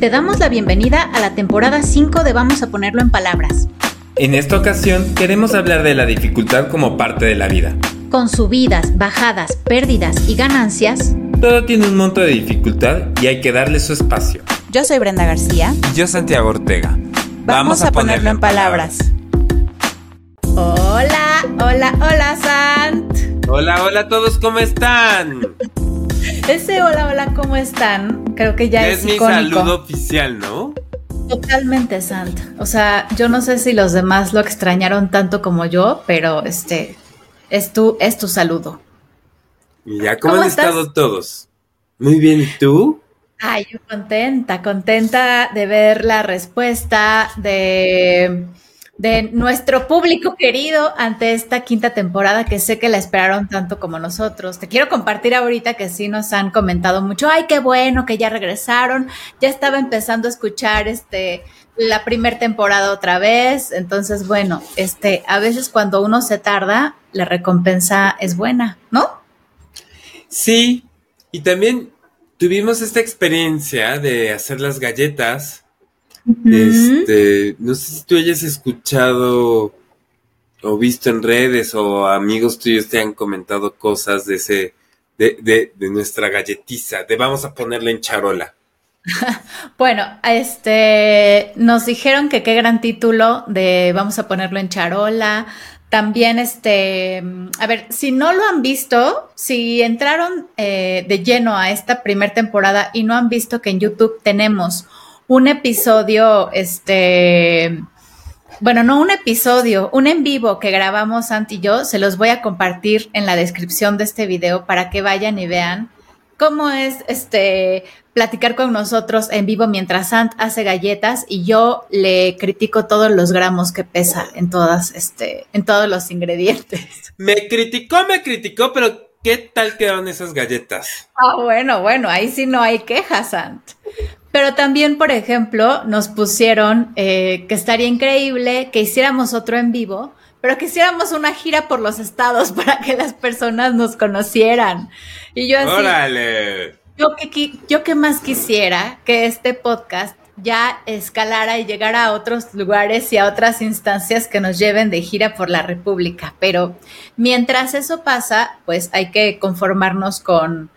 Te damos la bienvenida a la temporada 5 de Vamos a ponerlo en palabras. En esta ocasión queremos hablar de la dificultad como parte de la vida. Con subidas, bajadas, pérdidas y ganancias, Todo tiene un monto de dificultad y hay que darle su espacio. Yo soy Brenda García. Y yo Santiago Ortega. Vamos, a, ponerlo en palabras. Hola, hola, hola, Sant. Hola, hola a todos, ¿cómo están? Ese hola, hola, ¿cómo están? Creo que ya es, es mi icónico. saludo oficial, ¿no? Totalmente, Sant. O sea, yo no sé si los demás lo extrañaron tanto como yo, pero este es tu, es tu saludo. Y ya, ¿cómo, ¿Cómo han estás? estado todos? Muy bien, ¿y tú? Ay, yo contenta, contenta de ver la respuesta de, de nuestro público querido ante esta quinta temporada que sé que la esperaron tanto como nosotros. Te quiero compartir ahorita que sí nos han comentado mucho, ay, qué bueno que ya regresaron, ya estaba empezando a escuchar este la primer temporada otra vez, entonces bueno, este a veces cuando uno se tarda, la recompensa es buena, ¿no? Sí, y también tuvimos esta experiencia de hacer las galletas. Este, no sé si tú hayas escuchado o visto en redes o amigos tuyos te han comentado cosas de ese, de, de, de nuestra galletiza, de vamos a ponerla en charola. Bueno, este, nos dijeron que qué gran título de vamos a ponerlo en charola. También, este, a ver, si no lo han visto, si entraron eh, de lleno a esta primera temporada y no han visto que en YouTube tenemos un episodio, este, bueno, no un episodio, un en vivo que grabamos Santi y yo, se los voy a compartir en la descripción de este video para que vayan y vean cómo es este platicar con nosotros en vivo mientras Sant hace galletas y yo le critico todos los gramos que pesa en todas este en todos los ingredientes. Me criticó, me criticó, pero ¿qué tal quedaron esas galletas? Ah, bueno, bueno, ahí sí no hay quejas, Sant. Pero también, por ejemplo, nos pusieron eh, que estaría increíble que hiciéramos otro en vivo, pero que hiciéramos una gira por los estados para que las personas nos conocieran. Y yo así, ¡Órale! yo que, yo que más quisiera que este podcast ya escalara y llegara a otros lugares y a otras instancias que nos lleven de gira por la República. Pero mientras eso pasa, pues hay que conformarnos con,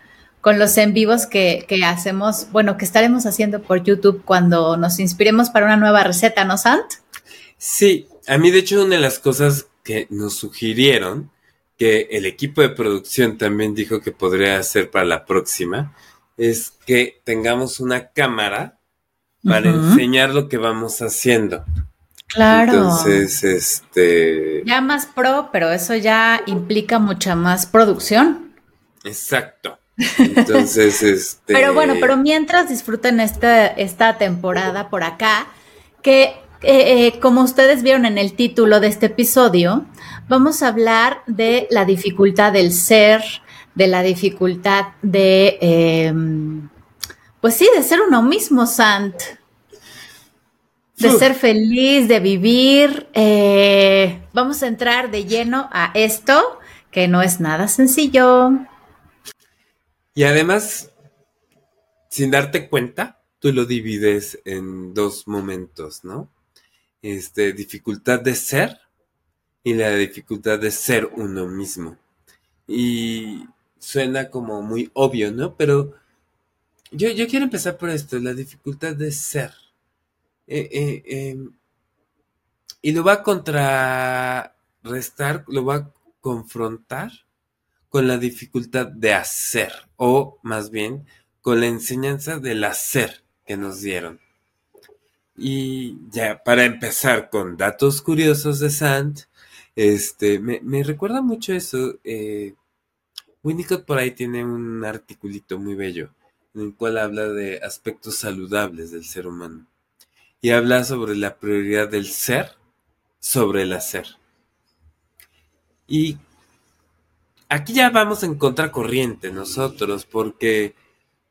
con los en vivos que, que hacemos, bueno, que estaremos haciendo por YouTube cuando nos inspiremos para una nueva receta, ¿no, Sant? Sí, a mí de hecho una de las cosas que nos sugirieron, que el equipo de producción también dijo que podría hacer para la próxima, es que tengamos una cámara para enseñar lo que vamos haciendo. Claro. Entonces, este... ya más pro, pero eso ya implica mucha más producción. Exacto. Entonces, este... Pero bueno, pero mientras disfruten esta, esta temporada por acá, que eh, eh, como ustedes vieron en el título de este episodio, vamos a hablar de la dificultad del ser, de la dificultad de, eh, pues sí, de ser uno mismo, Sant. De Uf. ser feliz, de vivir. Eh, vamos a entrar de lleno a esto, que no es nada sencillo. Y además, sin darte cuenta, tú lo divides en dos momentos, ¿no? Este, dificultad de ser y la dificultad de ser uno mismo. Y suena como muy obvio, ¿no? Pero yo, yo quiero empezar por esto, la dificultad de ser. Eh, eh, eh, y lo va a contrarrestar, lo va a confrontar con la dificultad de hacer, o más bien con la enseñanza del hacer que nos dieron. Y ya, para empezar con datos curiosos de Sant, este, me, me recuerda mucho eso. Eh, Winnicott por ahí tiene un articulito muy bello en el cual habla de aspectos saludables del ser humano y habla sobre la prioridad del ser sobre el hacer. Y aquí ya vamos en contracorriente nosotros, porque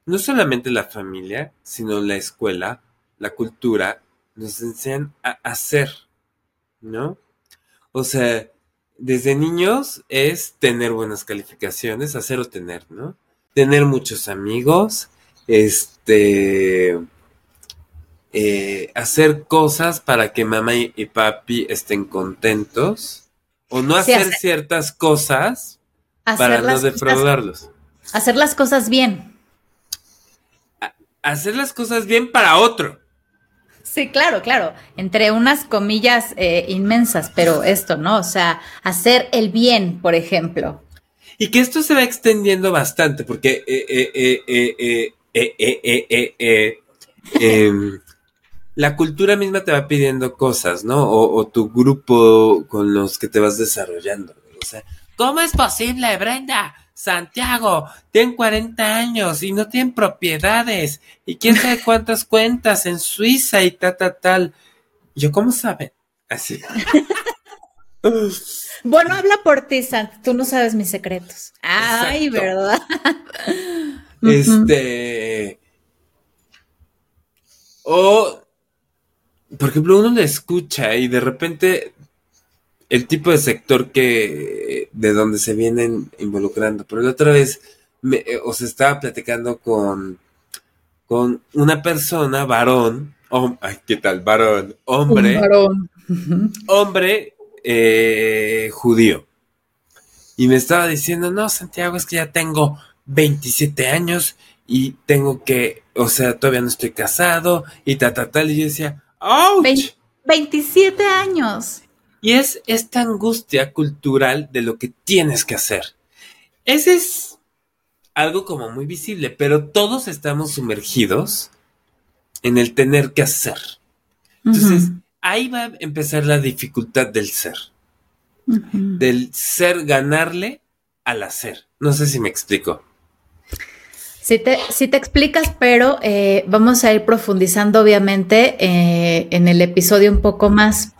no solamente la familia, sino la escuela, la cultura, nos enseñan a hacer, ¿no? O sea, desde niños es tener buenas calificaciones, hacer o tener, ¿no? Tener muchos amigos, este, eh, hacer cosas para que mamá y, papi estén contentos o no hacer, ciertas cosas para no defraudarlos. hacer las cosas bien. hacer las cosas bien para otro. Sí, claro, claro, entre unas comillas eh, inmensas, pero esto, ¿no? O sea, hacer el bien, por ejemplo. Y que esto se va extendiendo bastante, porque eh, eh, la cultura misma te va pidiendo cosas, ¿no? O, tu grupo con los que te vas desarrollando. O sea, ¿cómo es posible, Brenda? Santiago, tienen 40 años y no tienen propiedades y quién sabe cuántas cuentas en Suiza y tal, tal, tal. Yo, ¿cómo saben? Así. bueno, habla por ti, Sant. Tú no sabes mis secretos. Ay, ¿verdad? este. O por ejemplo, uno le escucha y de repente el tipo de sector que de donde se vienen involucrando. Pero la otra vez me, eh, os estaba platicando con, con una persona, varón, ay, ¿qué tal? Varón, hombre. varón. Hombre eh, judío. Y me estaba diciendo, no, Santiago, es que ya tengo 27 años y tengo que, o sea, todavía no estoy casado y ta, ta, tal. Y yo decía, 27 años. Y es esta angustia cultural de lo que tienes que hacer. Ese es algo como muy visible, pero todos estamos sumergidos en el tener que hacer. Entonces, ahí va a empezar la dificultad del ser. Del ser ganarle al hacer. No sé si me explico. Sí te, te explicas, pero eh, vamos a ir profundizando obviamente eh, en el episodio un poco más.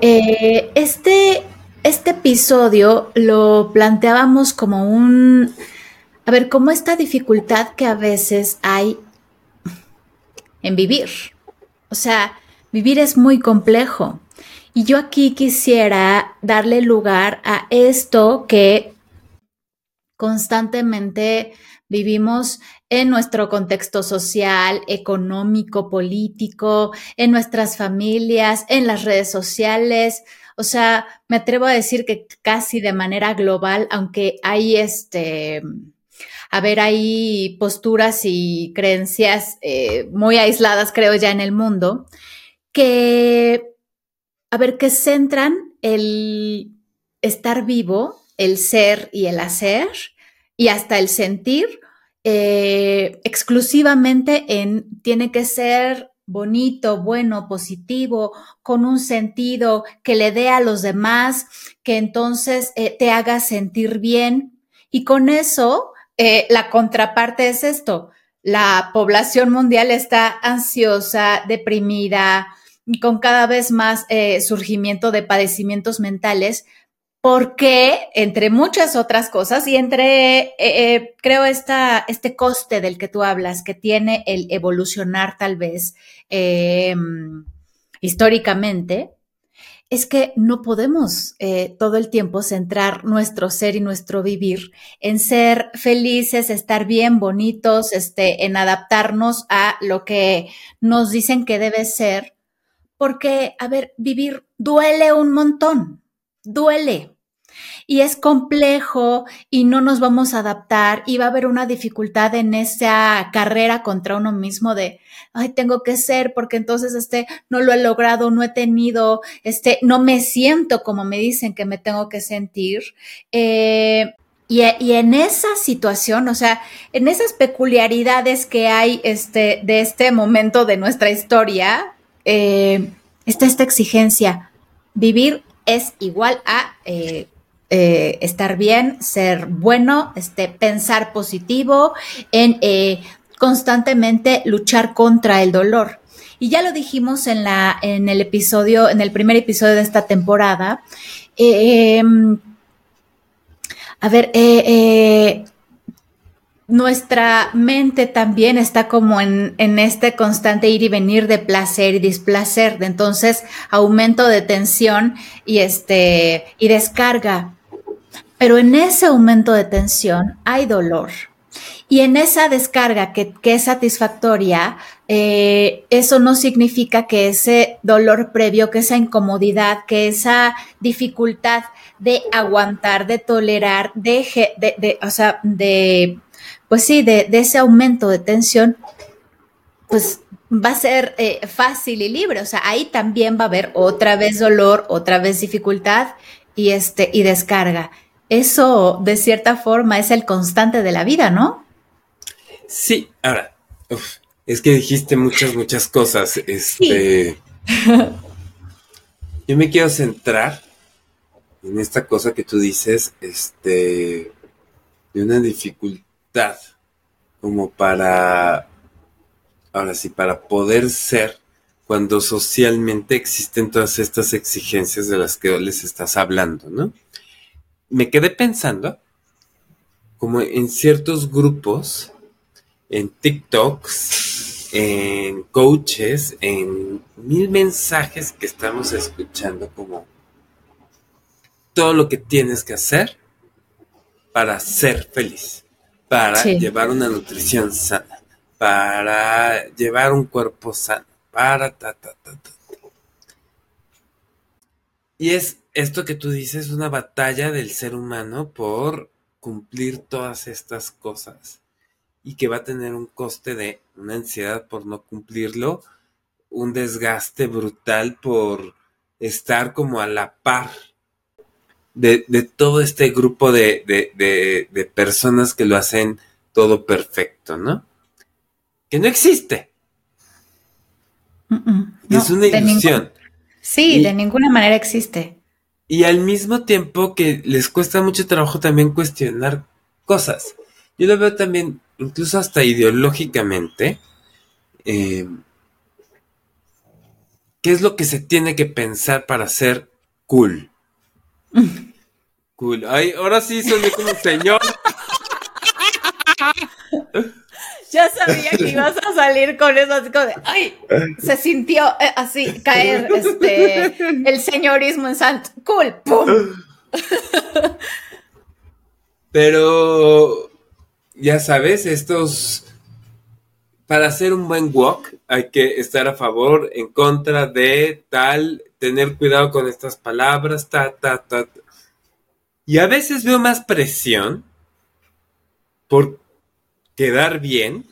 Eh, este, este episodio lo planteábamos como un, a ver, como esta dificultad que a veces hay en vivir. O sea, vivir es muy complejo. Y yo aquí quisiera darle lugar a esto que constantemente Vivimos en nuestro contexto social, económico, político, en nuestras familias, en las redes sociales. O sea, me atrevo a decir que casi de manera global, aunque hay este, a ver, hay posturas y creencias eh, muy aisladas, creo ya, en el mundo, que, a ver, que centran el estar vivo, el ser y el hacer y hasta el sentir eh, exclusivamente en tiene que ser bonito, bueno, positivo, con un sentido que le dé a los demás, que entonces eh, te haga sentir bien. Y con eso, eh, la contraparte es esto. La población mundial está ansiosa, deprimida, con cada vez más surgimiento de padecimientos mentales, porque, entre muchas otras cosas, y entre, eh, eh, creo, esta, este coste del que tú hablas, que tiene el evolucionar tal vez em, históricamente, es que no podemos eh, todo el tiempo centrar nuestro ser y nuestro vivir en ser felices, estar bien, bonitos, este, en adaptarnos a lo que nos dicen que debe ser, porque, a ver, vivir duele un montón, duele, y es complejo y no nos vamos a adaptar y va a haber una dificultad en esa carrera contra uno mismo de, ay, tengo que ser porque entonces este no lo he logrado, no he tenido, este, no me siento como me dicen que me tengo que sentir. Eh, y, en esa situación, o sea, en esas peculiaridades que hay este, de este momento de nuestra historia, eh, está esta exigencia. Vivir es igual a eh, eh, estar bien, ser bueno, este, pensar positivo, en eh, constantemente luchar contra el dolor. Y ya lo dijimos en, la, en el episodio, en el primer episodio de esta temporada. Em, a ver, eh, nuestra mente también está como en, en, este constante ir y venir de placer y displacer, de entonces aumento de tensión y este y descarga pero en ese aumento de tensión hay dolor. Y en esa descarga que, es satisfactoria, eh, eso no significa que ese dolor previo, que esa incomodidad, que esa dificultad de aguantar, de tolerar, de, de, o sea, de, pues sí, de, ese aumento de tensión, pues va a ser eh, fácil y libre. O sea, ahí también va a haber otra vez dolor, otra vez dificultad y este, y descarga. Eso, de cierta forma, es el constante de la vida, ¿no? Sí, ahora, es que dijiste muchas, muchas cosas. Este. yo me quiero centrar en esta cosa que tú dices, este, de una dificultad como para, ahora sí, para poder ser cuando socialmente existen todas estas exigencias de las que les estás hablando, ¿no? Me quedé pensando como en ciertos grupos, en TikToks, en coaches, en mil mensajes que estamos escuchando como todo lo que tienes que hacer para ser feliz, para llevar una nutrición sana, para llevar un cuerpo sano, para ta, ta, ta, ta. Y es esto que tú dices, una batalla del ser humano por cumplir todas estas cosas y que va a tener un coste de una ansiedad por no cumplirlo, un desgaste brutal por estar como a la par de, todo este grupo de, de, personas que lo hacen todo perfecto, ¿no? Que no existe. es una ilusión. sí, de ninguna manera existe. Y al mismo tiempo que les cuesta mucho trabajo también cuestionar cosas. Yo lo veo también, incluso hasta ideológicamente, eh, ¿qué es lo que se tiene que pensar para ser cool? Cool. Ay, ahora sí soy como señor. Ya sabía que ibas a salir con eso, así como de, ay, se sintió eh, así caer este el señorismo en Sant. Cool, pum. Pero ya sabes, estos para hacer un buen walk hay que estar a favor, en contra de tal, tener cuidado con estas palabras, ta, ta, ta. Y a veces veo más presión por quedar bien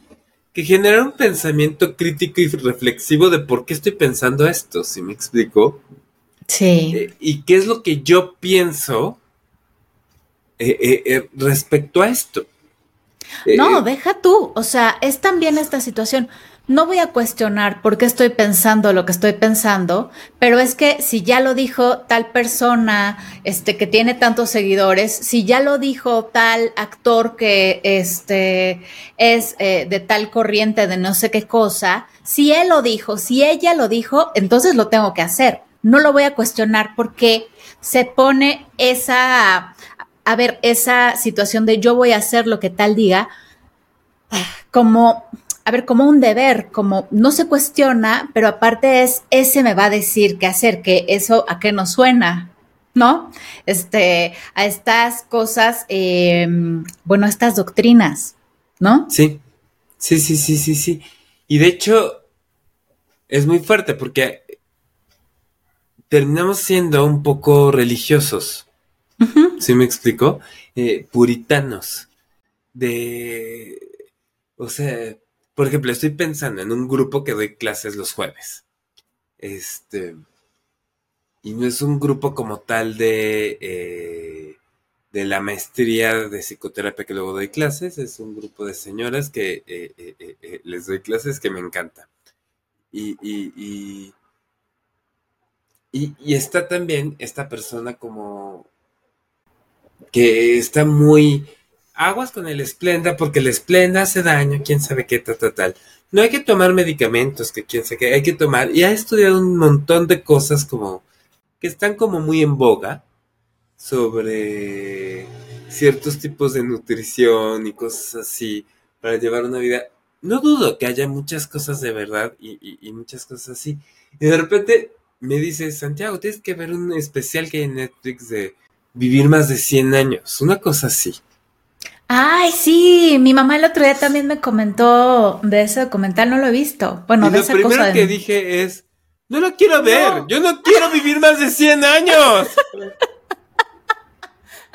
que generar un pensamiento crítico y reflexivo de por qué estoy pensando esto, ¿sí me explico? Sí. Eh, y qué es lo que yo pienso eh, eh, respecto a esto. no, deja tú, o sea, es también esta situación no voy a cuestionar por qué estoy pensando lo que estoy pensando, pero es que si ya lo dijo tal persona, este, que tiene tantos seguidores, si ya lo dijo tal actor que este, es eh, de tal corriente de no sé qué cosa, si él lo dijo, si ella lo dijo, entonces lo tengo que hacer. No lo voy a cuestionar porque se pone esa, a ver, esa situación de yo voy a hacer lo que tal diga, como a ver, como un deber, como no se cuestiona, pero aparte es, ese me va a decir qué hacer, que eso a qué nos suena, ¿no? Este, a estas cosas, em, bueno, a estas doctrinas, ¿no? Sí, sí, sí, sí, sí, sí. Y de hecho, es muy fuerte porque terminamos siendo un poco religiosos. ¿Sí me explico? Eh, puritanos. De. O sea, por ejemplo, estoy pensando en un grupo que doy clases los jueves. Este. Y no es un grupo como tal de. Eh, de la maestría de psicoterapia que luego doy clases. Es un grupo de señoras que eh, eh, les doy clases que me encanta. Y, y, y, y, y está también esta persona como. que está muy aguas con el esplenda porque el esplenda hace daño, quién sabe qué, tal, tal, tal. No hay que tomar medicamentos, que quién sabe qué, hay que tomar. Y ha estudiado un montón de cosas como que están como muy en boga sobre ciertos tipos de nutrición y cosas así para llevar una vida. No dudo que haya muchas cosas de verdad y, y muchas cosas así. Y de repente me dice, Santiago, tienes que ver un especial que hay en Netflix de vivir más de 100 años, una cosa así. Ay, sí, mi mamá el otro día también me comentó de ese documental, no lo he visto. Bueno, de lo primero que dije es, no lo quiero ver, yo no quiero vivir más de 100 años.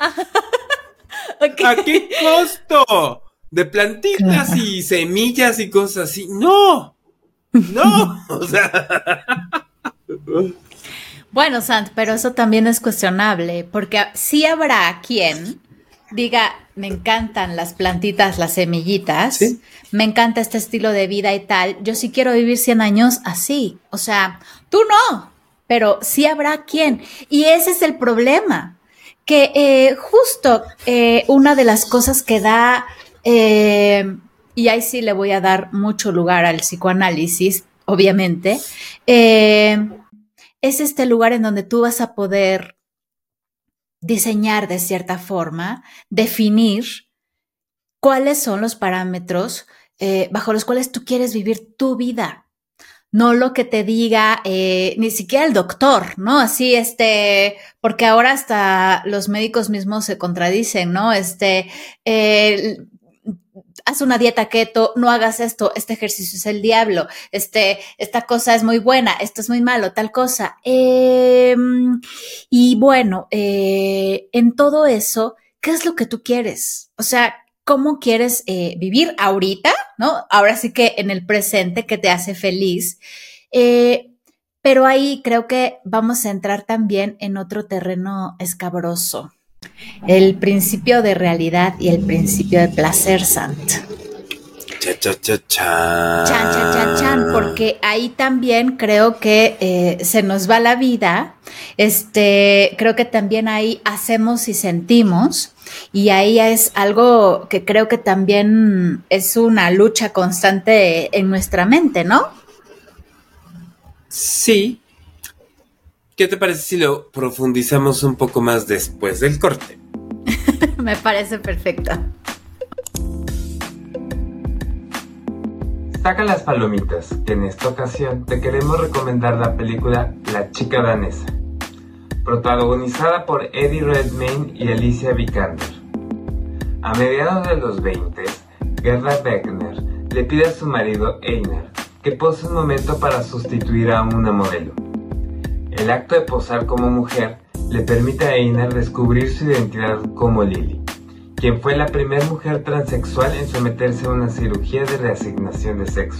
¿A qué costo? De plantitas y semillas y cosas así. No, no, o sea. Bueno, Sant, pero eso también es cuestionable, porque sí habrá quien diga, me encantan las plantitas, las semillitas, me encanta este estilo de vida y tal, yo sí quiero vivir 100 años así, o sea, tú no, pero sí habrá quien. Y ese es el problema, que eh, justo eh, una de las cosas que da, eh, y ahí sí le voy a dar mucho lugar al psicoanálisis, obviamente, es este lugar en donde tú vas a poder diseñar de cierta forma, definir cuáles son los parámetros eh, bajo los cuales tú quieres vivir tu vida. No lo que te diga eh, ni siquiera el doctor, ¿no? Así, este, porque ahora hasta los médicos mismos se contradicen, ¿no? Este, haz una dieta keto, no hagas esto, este ejercicio es el diablo, este, esta cosa es muy buena, esto es muy malo, tal cosa. Em, y bueno, eh, en todo eso, ¿qué es lo que tú quieres? O sea, ¿cómo quieres eh, vivir ahorita? ¿No? Ahora sí que en el presente que te hace feliz. Eh, pero ahí creo que vamos a entrar también en otro terreno escabroso el principio de realidad y el principio de placer, Sant. Cha, cha, cha, chan. Chan, chan, chan, chan, porque ahí también creo que eh, se nos va la vida. Este, creo que también ahí hacemos y sentimos. Y ahí es algo que creo que también es una lucha constante en nuestra mente, ¿no? Sí, ¿Qué te parece si lo profundizamos un poco más después del corte? Me parece perfecto. Saca las palomitas, que en esta ocasión te queremos recomendar la película La chica danesa, protagonizada por Eddie Redmayne y Alicia Vikander. A mediados de los 20, Gerda Beckner le pide a su marido Einar que pose un momento para sustituir a una modelo. El acto de posar como mujer le permite a Einar descubrir su identidad como Lily, quien fue la primera mujer transexual en someterse a una cirugía de reasignación de sexo.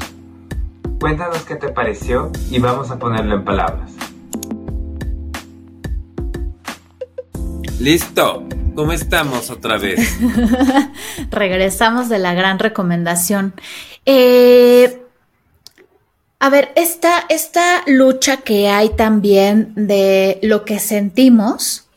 Cuéntanos qué te pareció y vamos a ponerlo en palabras. Listo, ¿cómo estamos otra vez? Regresamos de la gran recomendación. Eh, a ver, esta, esta lucha que hay también de lo que sentimos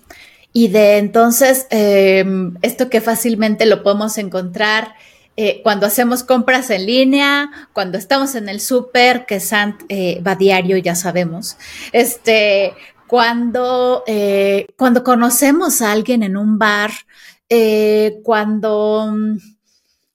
y de entonces em, esto que fácilmente lo podemos encontrar eh, cuando hacemos compras en línea, cuando estamos en el súper, que Sant eh, va diario, ya sabemos, este, cuando, eh, cuando conocemos a alguien en un bar, cuando,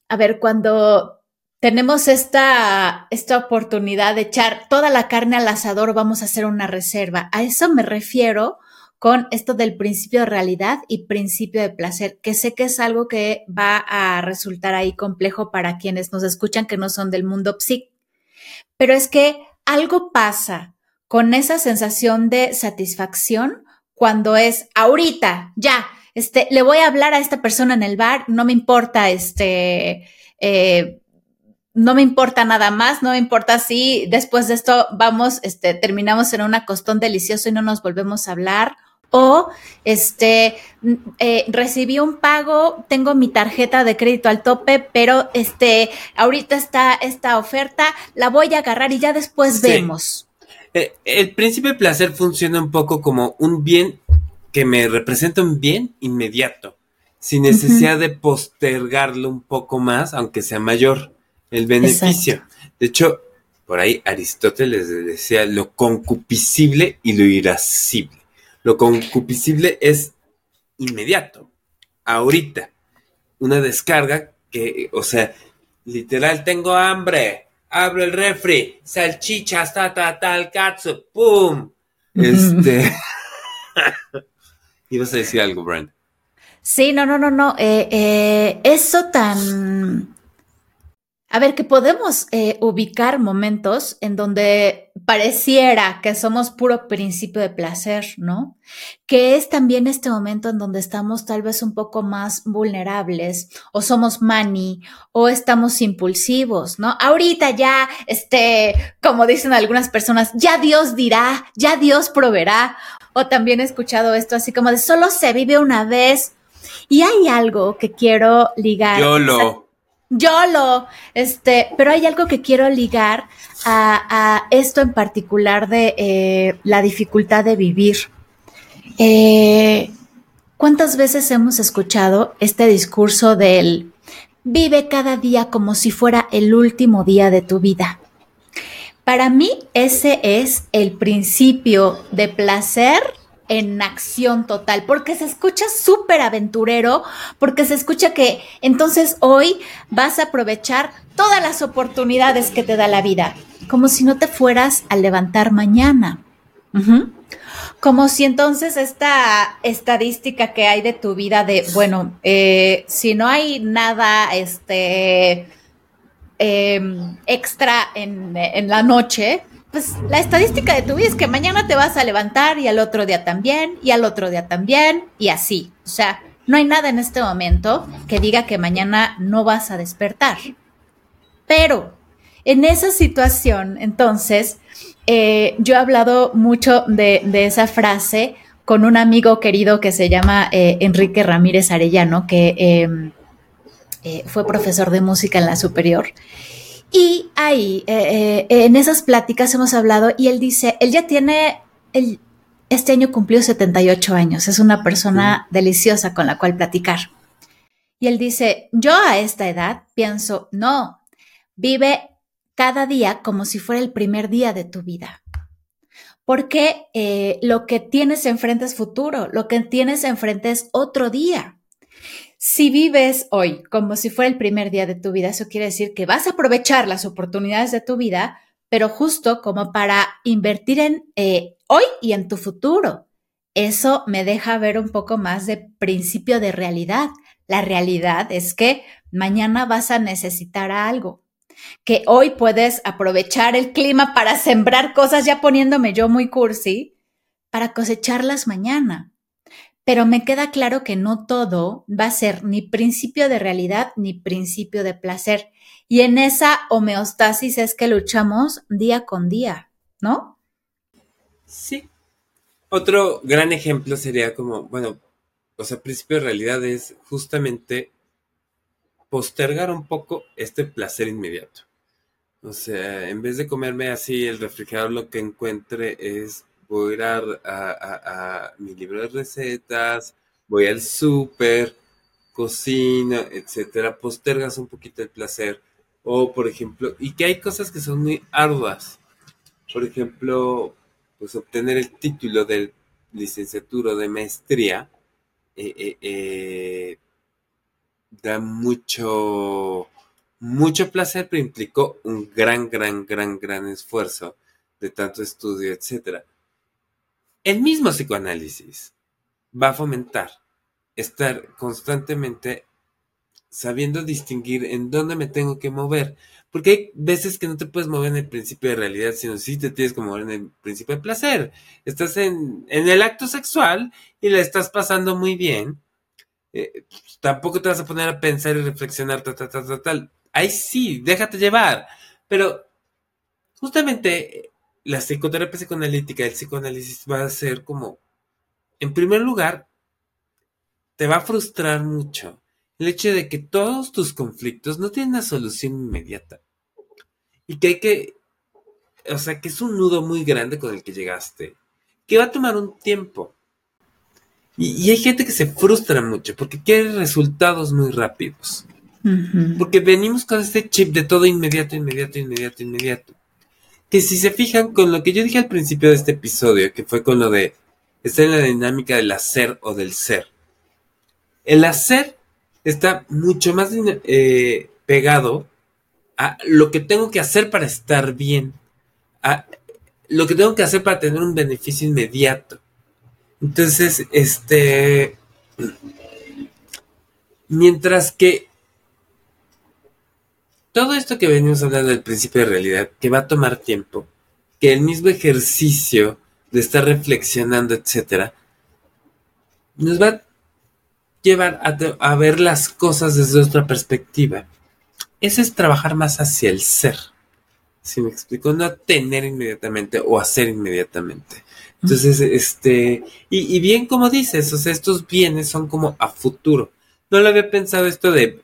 a ver, cuando tenemos esta, esta oportunidad de echar toda la carne al asador, vamos a hacer una reserva. A eso me refiero con esto del principio de realidad y principio de placer, que sé que es algo que va a resultar ahí complejo para quienes nos escuchan que no son del mundo psic. Pero es que algo pasa con esa sensación de satisfacción cuando es ahorita, ya, este, le voy a hablar a esta persona en el bar, no me importa, este, eh, no me importa nada más, no me importa si después de esto vamos, este, terminamos en un acostón delicioso y no nos volvemos a hablar. O este eh, recibí un pago, tengo mi tarjeta de crédito al tope, pero este ahorita está esta oferta, la voy a agarrar y ya después vemos. Eh, el principio de placer funciona un poco como un bien que me representa un bien inmediato, sin necesidad de postergarlo un poco más, aunque sea mayor el beneficio. De hecho, por ahí Aristóteles decía lo concupiscible y lo irascible. Lo concupiscible es inmediato, ahorita. Una descarga que, o sea, literal, tengo hambre, abro el refri, salchichas, ta, ta, tal, katsu, ¡pum! Este. Ibas a decir algo, Brand. Sí, no, no, no, no. Eh, eh, eso tan a ver, que podemos eh, ubicar momentos en donde pareciera que somos puro principio de placer, ¿no? Que es también este momento en donde estamos tal vez un poco más vulnerables o somos mani o estamos impulsivos, ¿no? Ahorita ya, este, como dicen algunas personas, ya Dios dirá, ya Dios proveerá. O también he escuchado esto así como de solo se vive una vez. Y hay algo que quiero ligar. Yo lo yo lo, este, pero hay algo que quiero ligar a, esto en particular de eh, la dificultad de vivir. Eh, ¿Cuántas veces hemos escuchado este discurso del vive cada día como si fuera el último día de tu vida? Para mí ese es el principio de placer en acción total, porque se escucha súper aventurero, porque se escucha que entonces hoy vas a aprovechar todas las oportunidades que te da la vida, como si no te fueras a levantar mañana. Como si entonces esta estadística que hay de tu vida de, bueno, eh, si no hay nada, este, em, extra en, en la noche, pues la estadística de tu vida es que mañana te vas a levantar y al otro día también, y al otro día también, y así. O sea, no hay nada en este momento que diga que mañana no vas a despertar. Pero en esa situación, entonces, eh, yo he hablado mucho de, esa frase con un amigo querido que se llama eh, Enrique Ramírez Arellano, que em, eh, fue profesor de música en la superior. Y ahí, eh, eh, en esas pláticas hemos hablado y él dice, él ya tiene, este año cumplió 78 años, es una persona deliciosa con la cual platicar. Y él dice, yo a esta edad pienso, no, vive cada día como si fuera el primer día de tu vida. Porque eh, lo que tienes enfrente es futuro, lo que tienes enfrente es otro día. Si vives hoy como si fuera el primer día de tu vida, eso quiere decir que vas a aprovechar las oportunidades de tu vida, pero justo como para invertir en eh, hoy y en tu futuro. Eso me deja ver un poco más de principio de realidad. La realidad es que mañana vas a necesitar algo, que hoy puedes aprovechar el clima para sembrar cosas, ya poniéndome yo muy cursi, para cosecharlas mañana pero me queda claro que no todo va a ser ni principio de realidad ni principio de placer. Y en esa homeostasis es que luchamos día con día, ¿no? Sí. Otro gran ejemplo sería como, bueno, o sea, principio de realidad es justamente postergar un poco este placer inmediato. O sea, en vez de comerme así el refrigerador, lo que encuentre es voy a ir a, mi libro de recetas, voy al súper, cocina, etcétera, postergas un poquito el placer. O, por ejemplo, y que hay cosas que son muy arduas. Por ejemplo, pues obtener el título de licenciatura o de maestría eh, eh, eh, da mucho, mucho placer, pero implicó un gran, gran, gran, gran esfuerzo de tanto estudio, etcétera. El mismo psicoanálisis va a fomentar estar constantemente sabiendo distinguir en dónde me tengo que mover. Porque hay veces que no te puedes mover en el principio de realidad, sino sí te tienes que mover en el principio de placer. Estás en, el acto sexual y la estás pasando muy bien. Eh, tampoco te vas a poner a pensar y reflexionar, tal, tal, tal, tal. Ahí sí, déjate llevar. Pero justamente la psicoterapia psicoanalítica, el psicoanálisis va a ser como, en primer lugar, te va a frustrar mucho el hecho de que todos tus conflictos no tienen una solución inmediata. Y que hay que, o sea, que es un nudo muy grande con el que llegaste, que va a tomar un tiempo. Y, hay gente que se frustra mucho porque quiere resultados muy rápidos. Porque venimos con este chip de todo inmediato, inmediato, inmediato, inmediato que si se fijan con lo que yo dije al principio de este episodio, que fue con lo de estar en la dinámica del hacer o del ser. El hacer está mucho más eh, pegado a lo que tengo que hacer para estar bien, a lo que tengo que hacer para tener un beneficio inmediato. Entonces, este, Mientras que todo esto que venimos hablando del principio de realidad, que va a tomar tiempo, que el mismo ejercicio de estar reflexionando, etcétera, nos va a llevar a, ver las cosas desde otra perspectiva. Eso es trabajar más hacia el ser. Si me explico, no tener inmediatamente o hacer inmediatamente. Entonces, este, y, bien como dices, o sea, estos bienes son como a futuro. No lo había pensado esto de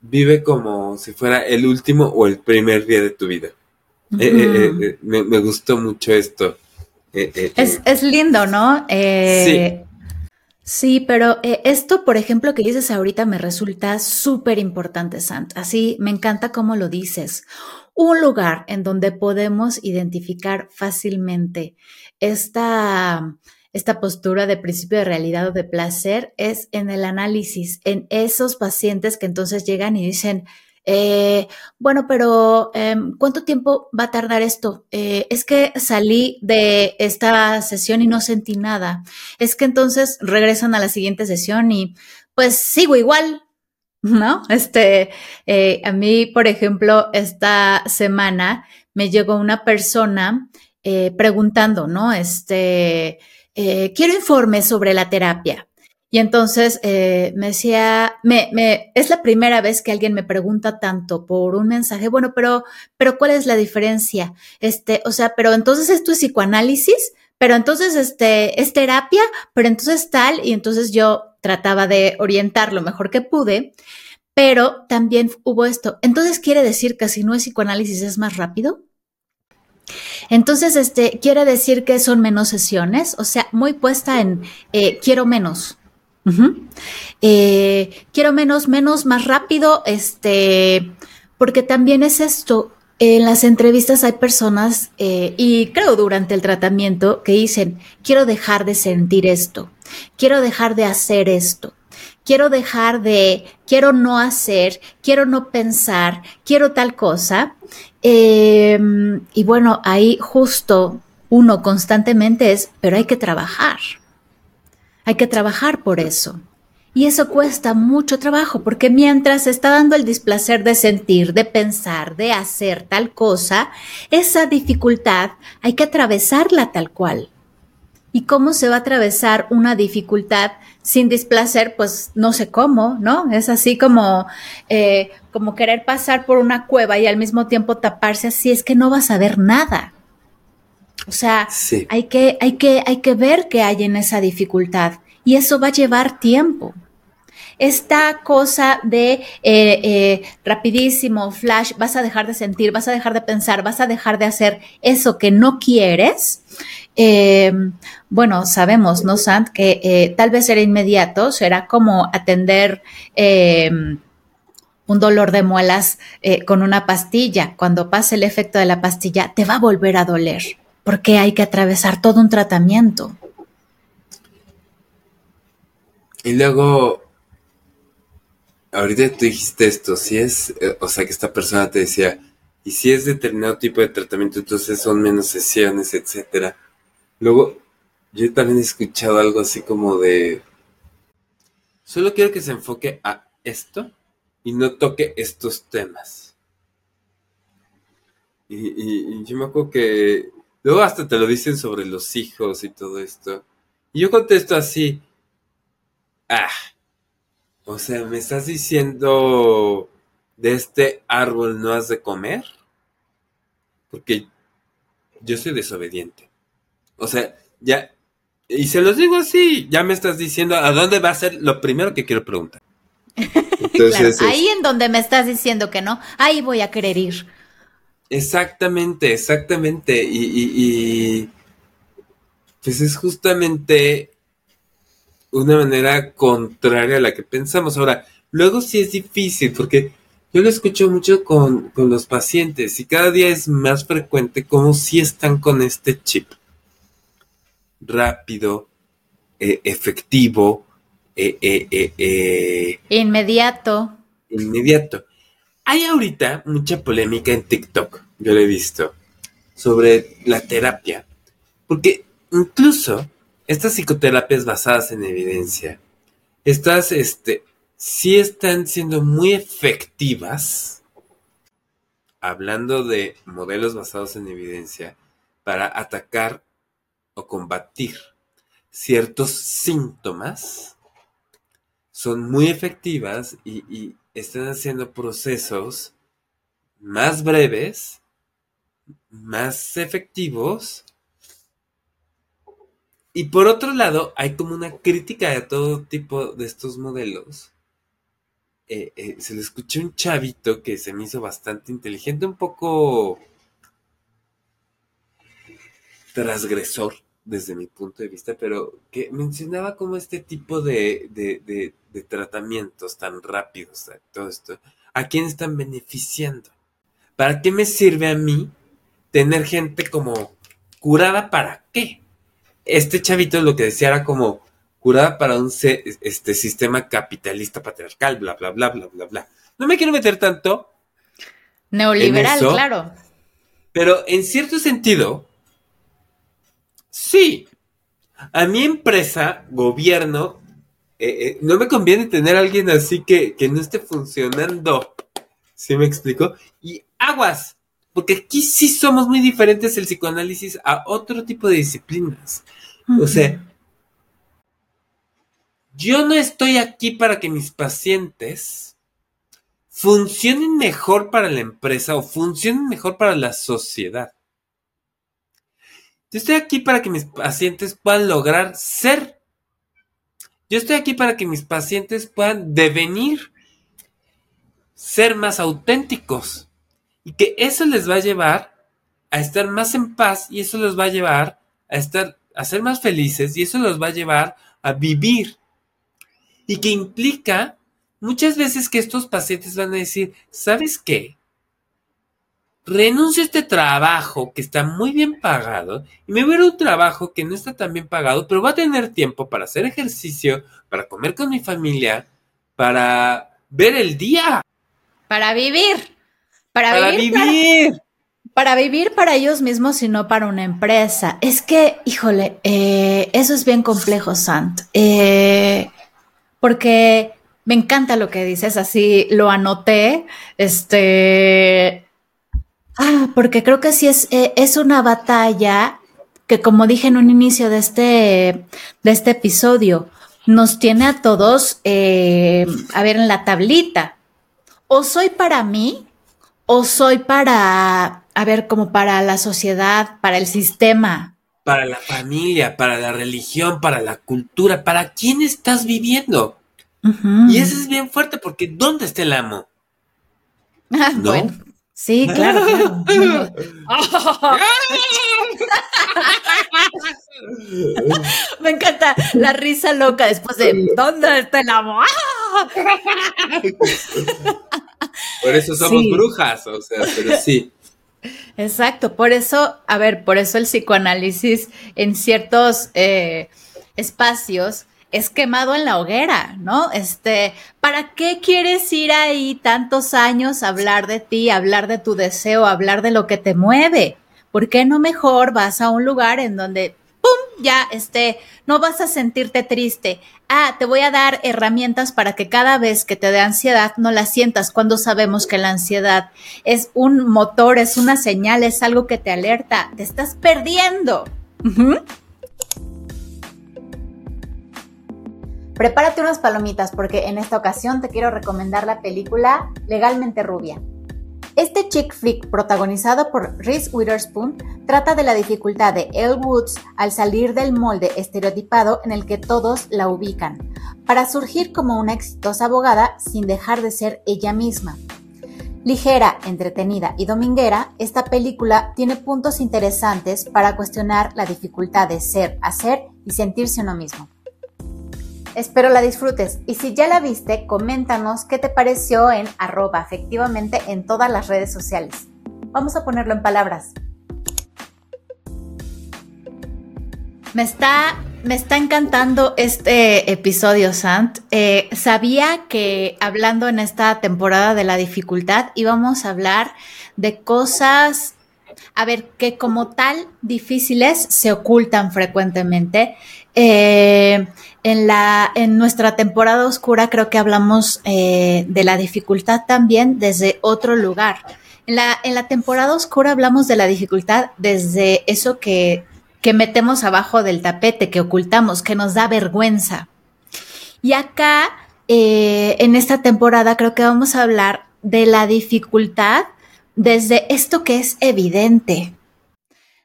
vive como si fuera el último o el primer día de tu vida. Eh, eh, eh, me, gustó mucho esto. Es, es, lindo, ¿no? sí. Sí, pero esto, por ejemplo, que dices ahorita me resulta súper importante, Sant. Así me encanta cómo lo dices. Un lugar en donde podemos identificar fácilmente esta, esta postura de principio de realidad o de placer es en el análisis, en esos pacientes que entonces llegan y dicen, eh, bueno, pero em, ¿cuánto tiempo va a tardar esto? Eh, es que salí de esta sesión y no sentí nada. Es que entonces regresan a la siguiente sesión y pues sigo igual, ¿no? Este, eh, a mí, por ejemplo, esta semana me llegó una persona preguntando, ¿no? Este, eh, quiero informes sobre la terapia. Y entonces eh, me decía, me, me, es la primera vez que alguien me pregunta tanto por un mensaje, bueno, pero, pero ¿cuál es la diferencia? Este, o sea, pero entonces esto es psicoanálisis, pero entonces este, es terapia, pero entonces tal, y entonces yo trataba de orientar lo mejor que pude, pero también hubo esto. Entonces quiere decir que si no es psicoanálisis es más rápido. Entonces, este, quiere decir que son menos sesiones, o sea, muy puesta en eh, quiero menos. Eh, quiero menos, menos, más rápido, este, porque también es esto. En las entrevistas hay personas, eh, y creo durante el tratamiento, que dicen, quiero dejar de sentir esto, quiero dejar de hacer esto, quiero dejar de, quiero no hacer, quiero no pensar, quiero tal cosa. Em, y bueno, ahí justo uno constantemente es, pero hay que trabajar. Hay que trabajar por eso. Y eso cuesta mucho trabajo, porque mientras está dando el displacer de sentir, de pensar, de hacer tal cosa, esa dificultad hay que atravesarla tal cual. ¿Y cómo se va a atravesar una dificultad sin displacer? Pues no sé cómo, ¿no? Es así como, eh, como querer pasar por una cueva y al mismo tiempo taparse así, es que no vas a ver nada. O sea, hay, que, hay, que, hay que ver qué hay en esa dificultad y eso va a llevar tiempo. Esta cosa de eh, eh, rapidísimo, flash, vas a dejar de sentir, vas a dejar de pensar, vas a dejar de hacer eso que no quieres, eh, bueno, sabemos, ¿no, Sant? Que eh, tal vez será inmediato, será como atender eh, un dolor de muelas con una pastilla. Cuando pase el efecto de la pastilla, te va a volver a doler, porque hay que atravesar todo un tratamiento. Y luego, ahorita tú dijiste esto, si es, o sea, que esta persona te decía, y si es determinado tipo de tratamiento, entonces son menos sesiones, etcétera. Luego, yo también he escuchado algo así como de... Solo quiero que se enfoque a esto y no toque estos temas. Y, yo me acuerdo que luego hasta te lo dicen sobre los hijos y todo esto. Y yo contesto así, ah, o sea, ¿me estás diciendo de este árbol no has de comer? Porque yo soy desobediente. O sea, ya, y se los digo así, ya me estás diciendo a dónde va a ser lo primero que quiero preguntar. Entonces, ahí en donde me estás diciendo que no, ahí voy a querer ir. Exactamente, exactamente. Y, y, y pues es justamente una manera contraria a la que pensamos. Ahora, luego sí es difícil porque yo lo escucho mucho con, con los pacientes y cada día es más frecuente como si están con este chip rápido, eh, efectivo, eh, eh, inmediato. Inmediato. Hay ahorita mucha polémica en TikTok, yo lo he visto, sobre la terapia. Porque incluso estas psicoterapias basadas en evidencia estas, este, sí están siendo muy efectivas, hablando de modelos basados en evidencia, para atacar combatir ciertos síntomas, son muy efectivas y, y están haciendo procesos más breves, más efectivos. Y por otro lado, hay como una crítica a todo tipo de estos modelos. Eh, eh, se le escuché un chavito que se me hizo bastante inteligente, un poco transgresor desde mi punto de vista, pero que mencionaba como este tipo de, de, de tratamientos tan rápidos, todo esto, ¿a quién están beneficiando? ¿Para qué me sirve a mí tener gente como curada para qué? Este chavito lo que decía era como curada para un este, sistema capitalista patriarcal, bla, bla, bla, bla, bla, bla. No me quiero meter tanto. Neoliberal, claro. Pero en cierto sentido, sí. A mi empresa, gobierno, eh, eh, no me conviene tener a alguien así que, que no esté funcionando. ¿Sí me explico? Y aguas, porque aquí sí somos muy diferentes el psicoanálisis a otro tipo de disciplinas. O sea, yo no estoy aquí para que mis pacientes funcionen mejor para la empresa o funcionen mejor para la sociedad. Yo estoy aquí para que mis pacientes puedan lograr ser. Yo estoy aquí para que mis pacientes puedan devenir, ser más auténticos. Y que eso les va a llevar a estar más en paz y eso les va a llevar a estar a ser más felices y eso los va a llevar a vivir. Y que implica muchas veces que estos pacientes van a decir, ¿sabes qué? Renuncio a este trabajo que está muy bien pagado y me voy a un trabajo que no está tan bien pagado, pero va a tener tiempo para hacer ejercicio, para comer con mi familia, para ver el día. Para vivir. Para, vivir. Para, vivir para ellos mismos y no para una empresa. Es que, híjole, eh, eso es bien complejo, Sant. Eh, porque me encanta lo que dices, así lo anoté. Este. Ah, porque creo que sí es, eh, es una batalla que, como dije en un inicio de este, de este episodio, nos tiene a todos a ver en la tablita. O soy para mí o soy para, a ver, como para la sociedad, para el sistema. Para la familia, para la religión, para la cultura, ¿para quién estás viviendo? Y eso es bien fuerte porque ¿dónde está el amo? Ah, Bueno, sí, claro. Me encanta la risa loca después de ¿dónde está el amo? Por eso somos brujas, o sea, pero sí. Exacto, por eso, a ver, por eso el psicoanálisis en ciertos eh, espacios es quemado en la hoguera, ¿no? Este, ¿para qué quieres ir ahí tantos años a hablar de ti, hablar de tu deseo, hablar de lo que te mueve? ¿Por qué no mejor vas a un lugar en donde ¡pum! Ya, este, no vas a sentirte triste. Ah, te voy a dar herramientas para que cada vez que te dé ansiedad no la sientas cuando sabemos que la ansiedad es un motor, es una señal, es algo que te alerta. Te estás perdiendo. Prepárate unas palomitas porque en esta ocasión te quiero recomendar la película Legalmente Rubia. Este chick flick protagonizado por Reese Witherspoon trata de la dificultad de Elle Woods al salir del molde estereotipado en el que todos la ubican, para surgir como una exitosa abogada sin dejar de ser ella misma. Ligera, entretenida y dominguera, esta película tiene puntos interesantes para cuestionar la dificultad de ser, hacer y sentirse uno mismo. Espero la disfrutes y si ya la viste, coméntanos qué te pareció en arroba efectivamente en todas las redes sociales. Vamos a ponerlo en palabras. Me está, me está encantando este episodio, Sant. Eh, sabía que hablando en esta temporada de la dificultad íbamos a hablar de cosas a ver, que como tal difíciles se ocultan frecuentemente. Eh, en, la, en nuestra temporada oscura creo que hablamos eh, de la dificultad también desde otro lugar. En la, en la temporada oscura hablamos de la dificultad desde eso que, que metemos abajo del tapete, que ocultamos, que nos da vergüenza. Y acá, eh, en esta temporada, creo que vamos a hablar de la dificultad desde esto que es evidente,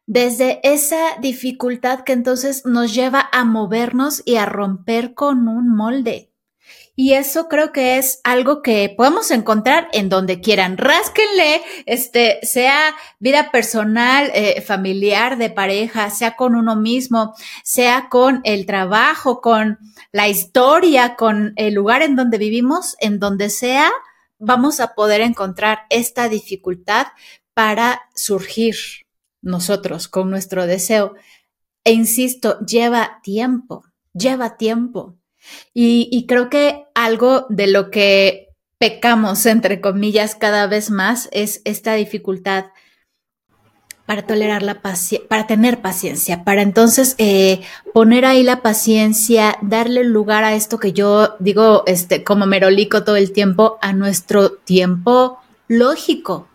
desde esa dificultad que entonces nos lleva a movernos y a romper con un molde. Y eso creo que es algo que podemos encontrar en donde quieran. Rásquenle, este, sea vida personal, eh, familiar, de pareja, sea con uno mismo, sea con el trabajo, con la historia, con el lugar en donde vivimos, en donde sea, vamos a poder encontrar esta dificultad para surgir nosotros con nuestro deseo. E insisto, lleva tiempo, lleva tiempo. Y, creo que algo de lo que pecamos, entre comillas, cada vez más es esta dificultad para tolerar la paciencia, para tener paciencia, para entonces eh, poner ahí la paciencia, darle lugar a esto que yo digo, este, como merolico todo el tiempo, a nuestro tiempo lógico,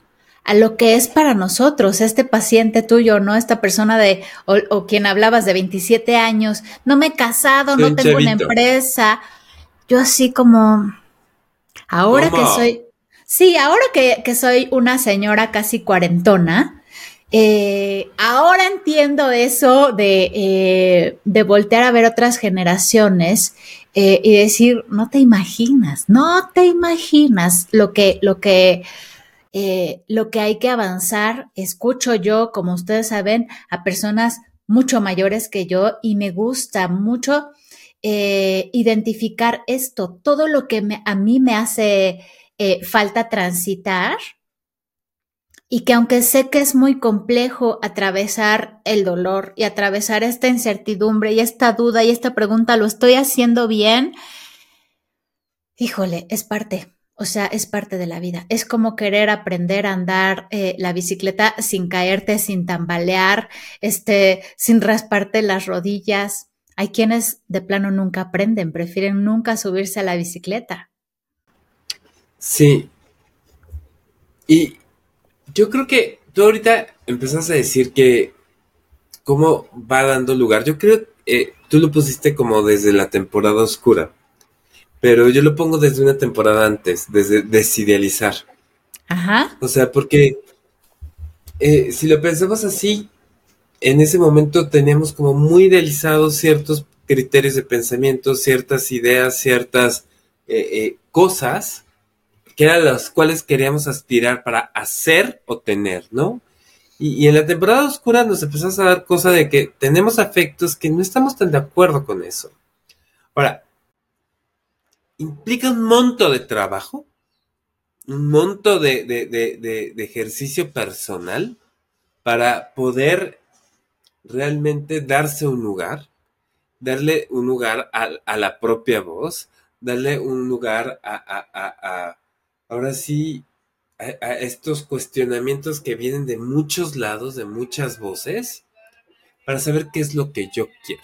a lo que es para nosotros, este paciente tuyo, ¿no? Esta persona de, o, quien hablabas de 27 años, no me he casado, no tengo una empresa. Yo así como, ahora que soy, sí, ahora que, que soy una señora casi cuarentona, eh, ahora entiendo eso de, eh, de, voltear a ver otras generaciones eh, y decir, no te imaginas, no te imaginas lo que, lo que, lo que hay que avanzar. Escucho yo, como ustedes saben, a personas mucho mayores que yo y me gusta mucho identificar esto, todo lo que a mí me hace falta transitar y que aunque sé que es muy complejo atravesar el dolor y atravesar esta incertidumbre y esta duda y esta pregunta, ¿lo estoy haciendo bien? Híjole, es parte, o sea, es parte de la vida. Es como querer aprender a andar eh, la bicicleta sin caerte, sin tambalear, este, sin rasparte las rodillas. Hay quienes de plano nunca aprenden, prefieren nunca subirse a la bicicleta. Sí. Y, yo creo que tú ahorita empezás a decir que cómo va dando lugar. Yo creo que eh, tú lo pusiste como desde la temporada oscura, pero yo lo pongo desde una temporada antes, desde desidealizar. Ajá. O sea, porque eh, si lo pensamos así, en ese momento teníamos como muy idealizados ciertos criterios de pensamiento, ciertas ideas, ciertas eh, cosas que eran las cuales queríamos aspirar para hacer o tener, ¿no? Y, en la temporada oscura nos empezamos a dar cosa de que tenemos afectos que no estamos tan de acuerdo con eso. Ahora, implica un monto de trabajo, un monto de, ejercicio personal para poder realmente darse un lugar, darle un lugar a, la propia voz, darle un lugar a, ahora sí, a, estos cuestionamientos que vienen de muchos lados, de muchas voces, para saber qué es lo que yo quiero.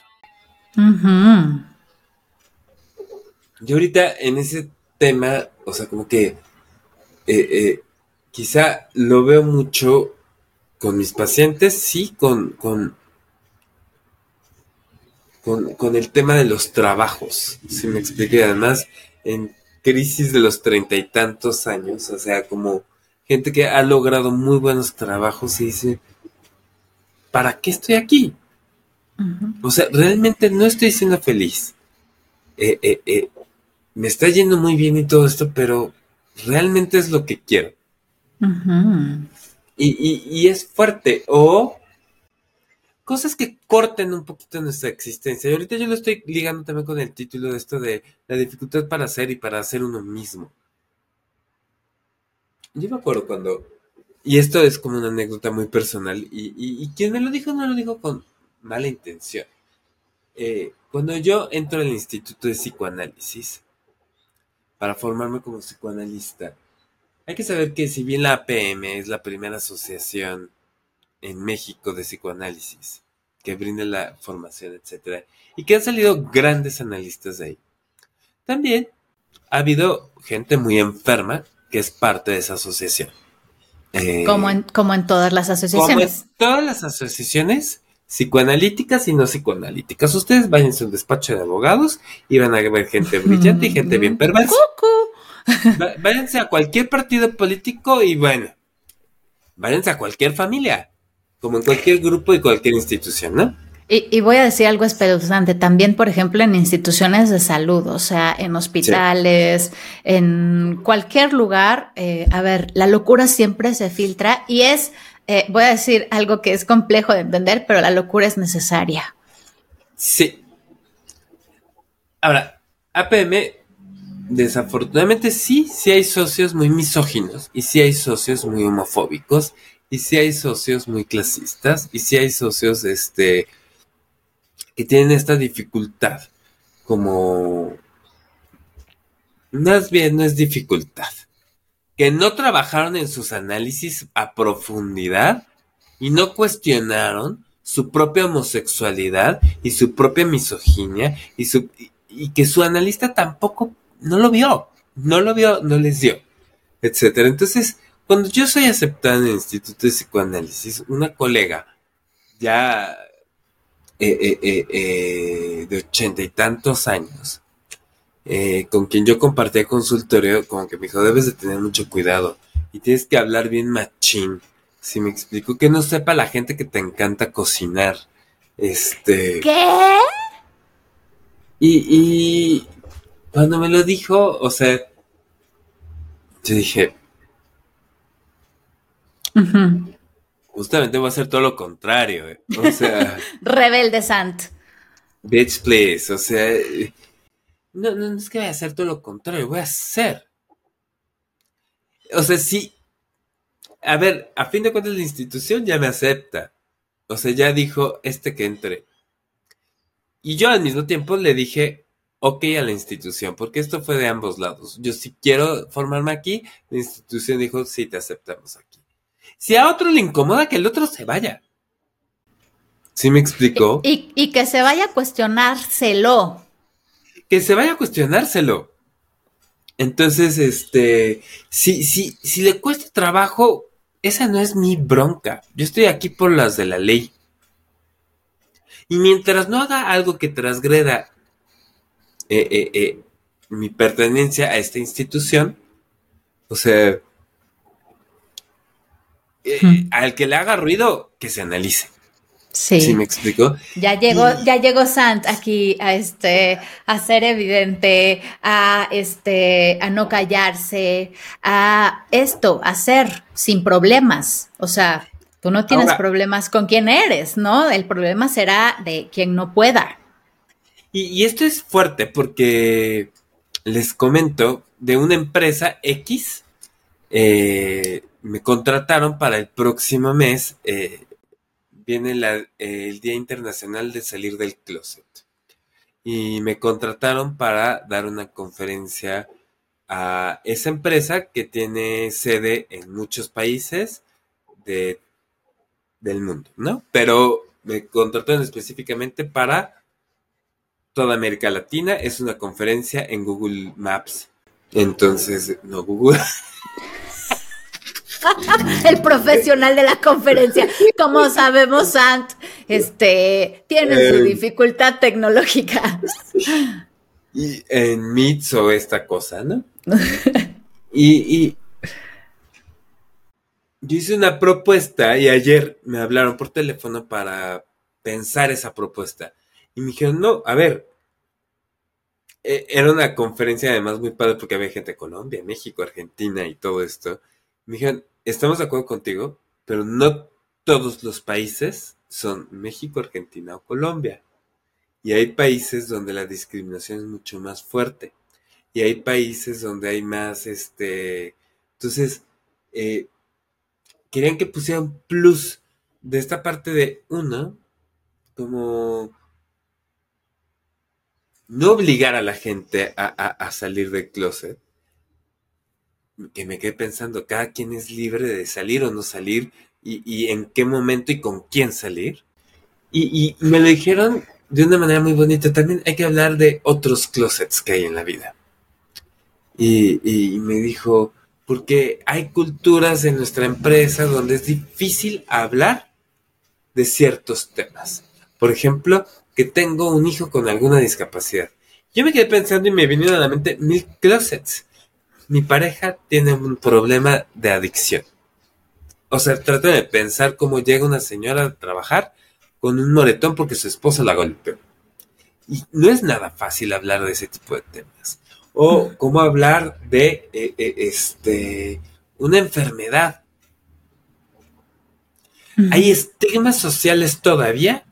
Yo ahorita en ese tema, o sea, como que eh, eh, quizá lo veo mucho con mis pacientes, sí, con, con, con, el tema de los trabajos, si me expliqué, además, en crisis de los treinta y tantos años, o sea, como gente que ha logrado muy buenos trabajos y dice, ¿para qué estoy aquí? O sea, realmente no estoy siendo feliz. Eh, eh, eh, me está yendo muy bien y todo esto, pero realmente es lo que quiero. y, es fuerte. O cosas que corten un poquito nuestra existencia. Y ahorita yo lo estoy ligando también con el título de esto de la dificultad para ser y para hacer uno mismo. Yo me acuerdo cuando, y esto es como una anécdota muy personal, y, quien me lo dijo no lo dijo con mala intención. Eh, cuando yo entro al Instituto de Psicoanálisis para formarme como psicoanalista, hay que saber que si bien la APM es la primera asociación en México de psicoanálisis, que brinda la formación, etc. Y que han salido grandes analistas de ahí. También ha habido gente muy enferma que es parte de esa asociación. Eh, como, en, como en todas las asociaciones. Como en todas las asociaciones psicoanalíticas y no psicoanalíticas. Ustedes vayan a un despacho de abogados y van a ver gente brillante y gente bien perversa. Váyanse a cualquier partido político y bueno, váyanse a cualquier familia, como en cualquier grupo y cualquier institución, ¿no? Y, voy a decir algo espeluznante, también, por ejemplo, en instituciones de salud, o sea, en hospitales, en cualquier lugar. Eh, a ver, la locura siempre se filtra y es, eh, voy a decir algo que es complejo de entender, pero la locura es necesaria. Sí. Ahora, APM, desafortunadamente sí, sí hay socios muy misóginos y sí hay socios muy homofóbicos y sí hay socios muy clasistas y sí hay socios, este que tienen esta dificultad, como más bien no es dificultad, que no trabajaron en sus análisis a profundidad y no cuestionaron su propia homosexualidad y su propia misoginia y, su, y, que su analista tampoco no lo vio, no lo vio, no les dio, etcétera. Entonces, cuando yo soy aceptada en el Instituto de Psicoanálisis, una colega ya eh, eh, eh, de ochenta y tantos años, con quien yo compartía consultorio, como que me dijo, debes de tener mucho cuidado y tienes que hablar bien machín. Si me explico, que no sepa la gente que te encanta cocinar. Este. ¿Qué? Y, y cuando me lo dijo, o sea, yo dije, Justamente voy a hacer todo lo contrario. Eh. O sea. Rebelde Sant. Bitch, please. O sea. No, no, es que voy a hacer todo lo contrario, voy a hacer. O sea, sí. A ver, a fin de cuentas la institución ya me acepta. O sea, ya dijo este que entre. Y yo al mismo tiempo le dije, ok a la institución, porque esto fue de ambos lados. Yo si quiero formarme aquí, la institución dijo, sí, te aceptamos aquí. Si a otro le incomoda que el otro se vaya. ¿Sí me explicó? Y, que se vaya a cuestionárselo. Que se vaya a cuestionárselo. Entonces, este, si, si, si le cuesta trabajo, esa no es mi bronca. Yo estoy aquí por las de la ley. Y mientras no haga algo que transgreda eh, eh, eh, mi pertenencia a esta institución, o sea, eh, al que le haga ruido, que se analice. Sí. ¿Sí me explico? Ya llegó, ya llegó Sant aquí a este, a ser evidente, a este, a no callarse, a esto, a ser sin problemas. O sea, tú no tienes problemas con quien eres, ¿no? El problema será de quien no pueda. Y, y esto es fuerte porque les comento de una empresa X, eh, me contrataron para el próximo mes. Eh, viene el Día Internacional de Salir del Closet. Y me contrataron para dar una conferencia a esa empresa que tiene sede en muchos países de, del mundo, ¿no? Pero me contrataron específicamente para toda América Latina. Es una conferencia en Google Maps. Entonces, no Google. el profesional de la conferencia. Como sabemos, Sant, este, tiene su eh, dificultad tecnológica. Y en Meets o esta cosa, ¿no? y, y yo hice una propuesta y ayer me hablaron por teléfono para pensar esa propuesta. Y me dijeron, no, a ver, e, era una conferencia además muy padre porque había gente de Colombia, México, Argentina y todo esto. Me dijeron, estamos de acuerdo contigo, pero no todos los países son México, Argentina o Colombia. Y hay países donde la discriminación es mucho más fuerte. Y hay países donde hay más, este... Entonces, eh, querían que pusieran plus de esta parte de uno, como no obligar a la gente a, a salir del closet, que me quedé pensando, cada quien es libre de salir o no salir y, en qué momento y con quién salir. Y, me lo dijeron de una manera muy bonita. También hay que hablar de otros closets que hay en la vida. Y, me dijo, porque hay culturas en nuestra empresa donde es difícil hablar de ciertos temas. Por ejemplo, que tengo un hijo con alguna discapacidad. Yo me quedé pensando y me vinieron a la mente mil closets. Mi pareja tiene un problema de adicción. O sea, trata de pensar cómo llega una señora a trabajar con un moretón porque su esposa la golpeó. Y no es nada fácil hablar de ese tipo de temas. O cómo hablar de eh, eh, este, una enfermedad. Hay estigmas sociales todavía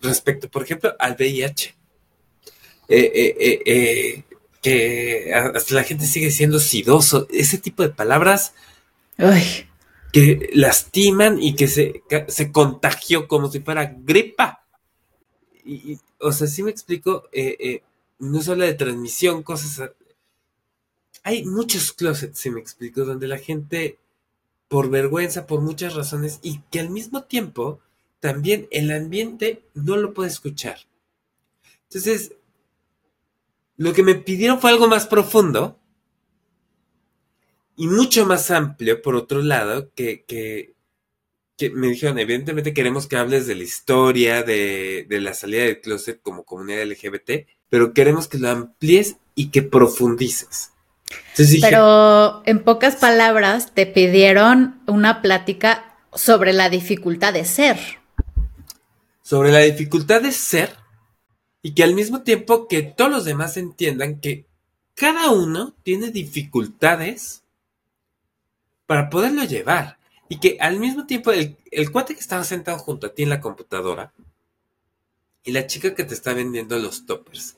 respecto, por ejemplo, al VIH. Eh, que hasta la gente sigue siendo sidoso. Ese tipo de palabras que lastiman y que se, se contagió como si fuera gripa. Y, o sea, sí me explico, eh, eh, no se habla de transmisión, cosas... Hay muchos closets, si me explico, donde la gente, por vergüenza, por muchas razones, y que al mismo tiempo, también el ambiente no lo puede escuchar. Entonces, lo que me pidieron fue algo más profundo, y mucho más amplio, por otro lado, que, que, me dijeron, evidentemente queremos que hables de la historia, de, la salida del closet como comunidad LGBT, pero queremos que lo amplíes y que profundices. pero en pocas palabras te pidieron una plática sobre la dificultad de ser. Sobre la dificultad de ser y que al mismo tiempo que todos los demás entiendan que cada uno tiene dificultades para poderlo llevar. Y que al mismo tiempo el, cuate que estaba sentado junto a ti en la computadora y la chica que te está vendiendo los toppers,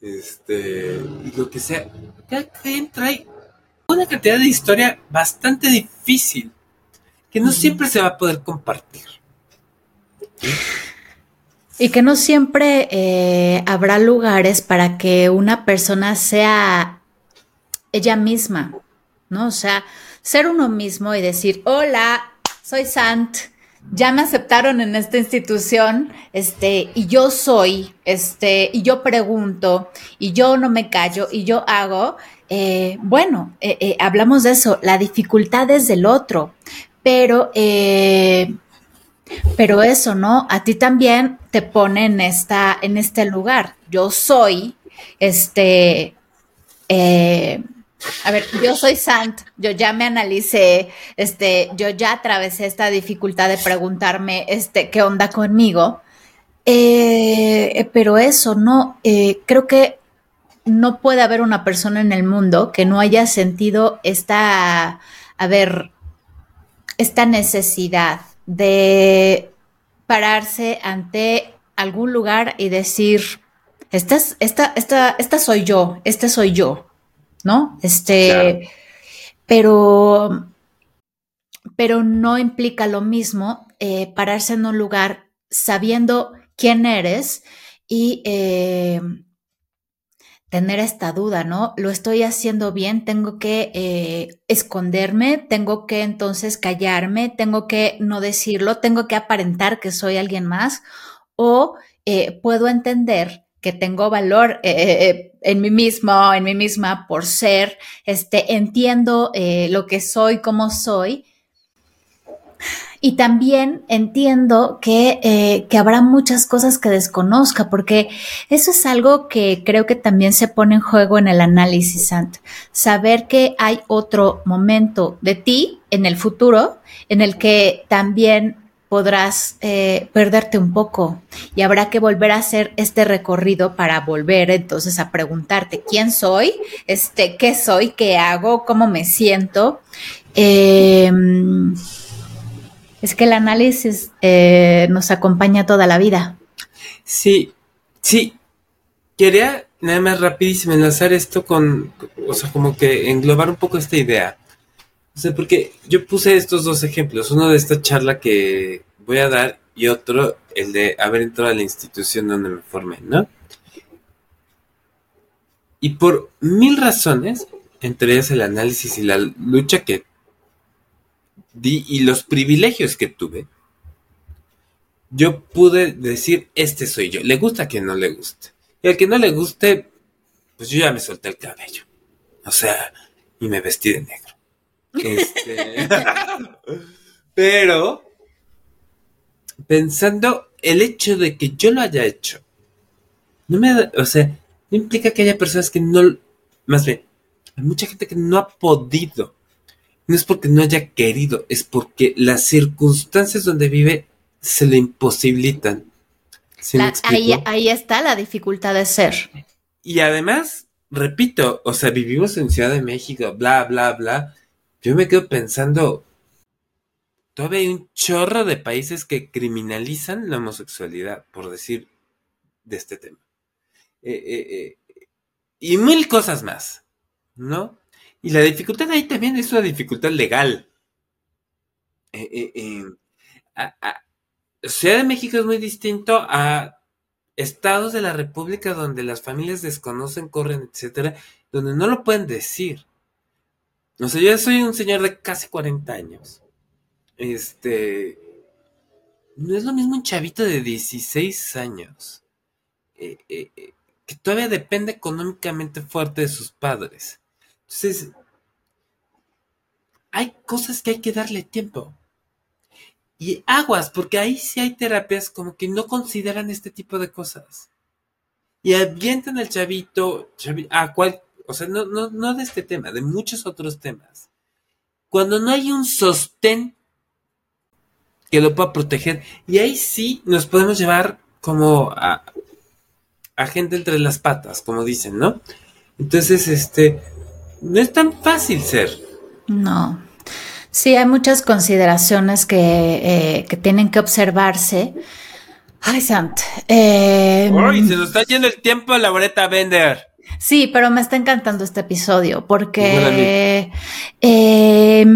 este, y lo que sea, cada quien trae una cantidad de historia bastante difícil que no siempre se va a poder compartir. Y que no siempre eh, habrá lugares para que una persona sea ella misma, ¿no? O sea, ser uno mismo y decir, hola, soy Sant, ya me aceptaron en esta institución, este, y yo soy, este, y yo pregunto, y yo no me callo, y yo hago, eh, bueno, eh, eh, hablamos de eso, la dificultad es del otro, pero, pero eso, ¿no? A ti también te pone en esta, en este lugar. Yo soy, este, a ver, yo soy Sant, yo ya me analicé, este, yo ya atravesé esta dificultad de preguntarme, este, qué onda conmigo. Eh, pero eso, no, eh, creo que no puede haber una persona en el mundo que no haya sentido esta, a ver, esta necesidad de pararse ante algún lugar y decir, esta, esta, esta, esta soy yo, este soy yo. ¿no? Este, pero, pero no implica lo mismo eh, pararse en un lugar sabiendo quién eres y eh, tener esta duda, ¿no? Lo estoy haciendo bien, tengo que eh, esconderme, tengo que entonces callarme, tengo que no decirlo, tengo que aparentar que soy alguien más o puedo entender que tengo valor eh, eh, eh, en mí mismo, en mí misma por ser, este, entiendo lo que soy, cómo soy. Y también entiendo que, que, habrá muchas cosas que desconozca, porque eso es algo que creo que también se pone en juego en el análisis, Sant. Saber que hay otro momento de ti en el futuro en el que también podrás eh, perderte un poco y habrá que volver a hacer este recorrido para volver entonces a preguntarte quién soy, este, qué soy, qué hago, cómo me siento. Em, es que el análisis eh, nos acompaña toda la vida. Sí, sí. Quería nada más rapidísimo enlazar esto con, o sea, como que englobar un poco esta idea. O sea, porque yo puse estos dos ejemplos, uno de esta charla que voy a dar y otro el de haber entrado a la institución donde me formé, ¿no? Y por mil razones, entre ellas el análisis y la lucha que y los privilegios que tuve, yo pude decir, este soy yo. Le gusta a quien no le guste. Y al que no le guste, pues yo ya me solté el cabello. O sea, y me vestí de negro. Este, pero, pensando el hecho de que yo lo haya hecho, no me, o sea, no implica que haya personas que no, más bien, hay mucha gente que no ha podido. No es porque no haya querido, es porque las circunstancias donde vive se le imposibilitan. ahí, ahí está la dificultad de ser. Y además, repito, o sea, vivimos en Ciudad de México, bla, bla, bla. Yo me quedo pensando, todavía hay un chorro de países que criminalizan la homosexualidad, por decir de este tema. Eh, eh, eh, y mil cosas más, ¿no? Y la dificultad ahí también es una dificultad legal. Ciudad de México es muy distinto a estados de la República donde las familias desconocen, corren, etcétera, donde no lo pueden decir. O sea, yo soy un señor de casi 40 años. Este. No es lo mismo un chavito de 16 años. Eh, eh, eh, que todavía depende económicamente fuerte de sus padres. Entonces. Hay cosas que hay que darle tiempo. Y aguas, porque ahí sí hay terapias como que no consideran este tipo de cosas. Y avientan al chavito, a cual, o sea, no, no, no de este tema, de muchos otros temas. Cuando no hay un sostén que lo pueda proteger. Y ahí sí nos podemos llevar como a, a gente entre las patas, como dicen, ¿no? Entonces, este, no es tan fácil ser. No. Sí, hay muchas consideraciones que, eh, que tienen que observarse. Ay, Sant. Eh, Uy, se nos está yendo el tiempo, Laureta Bender. Sí, pero me está encantando este episodio porque eh,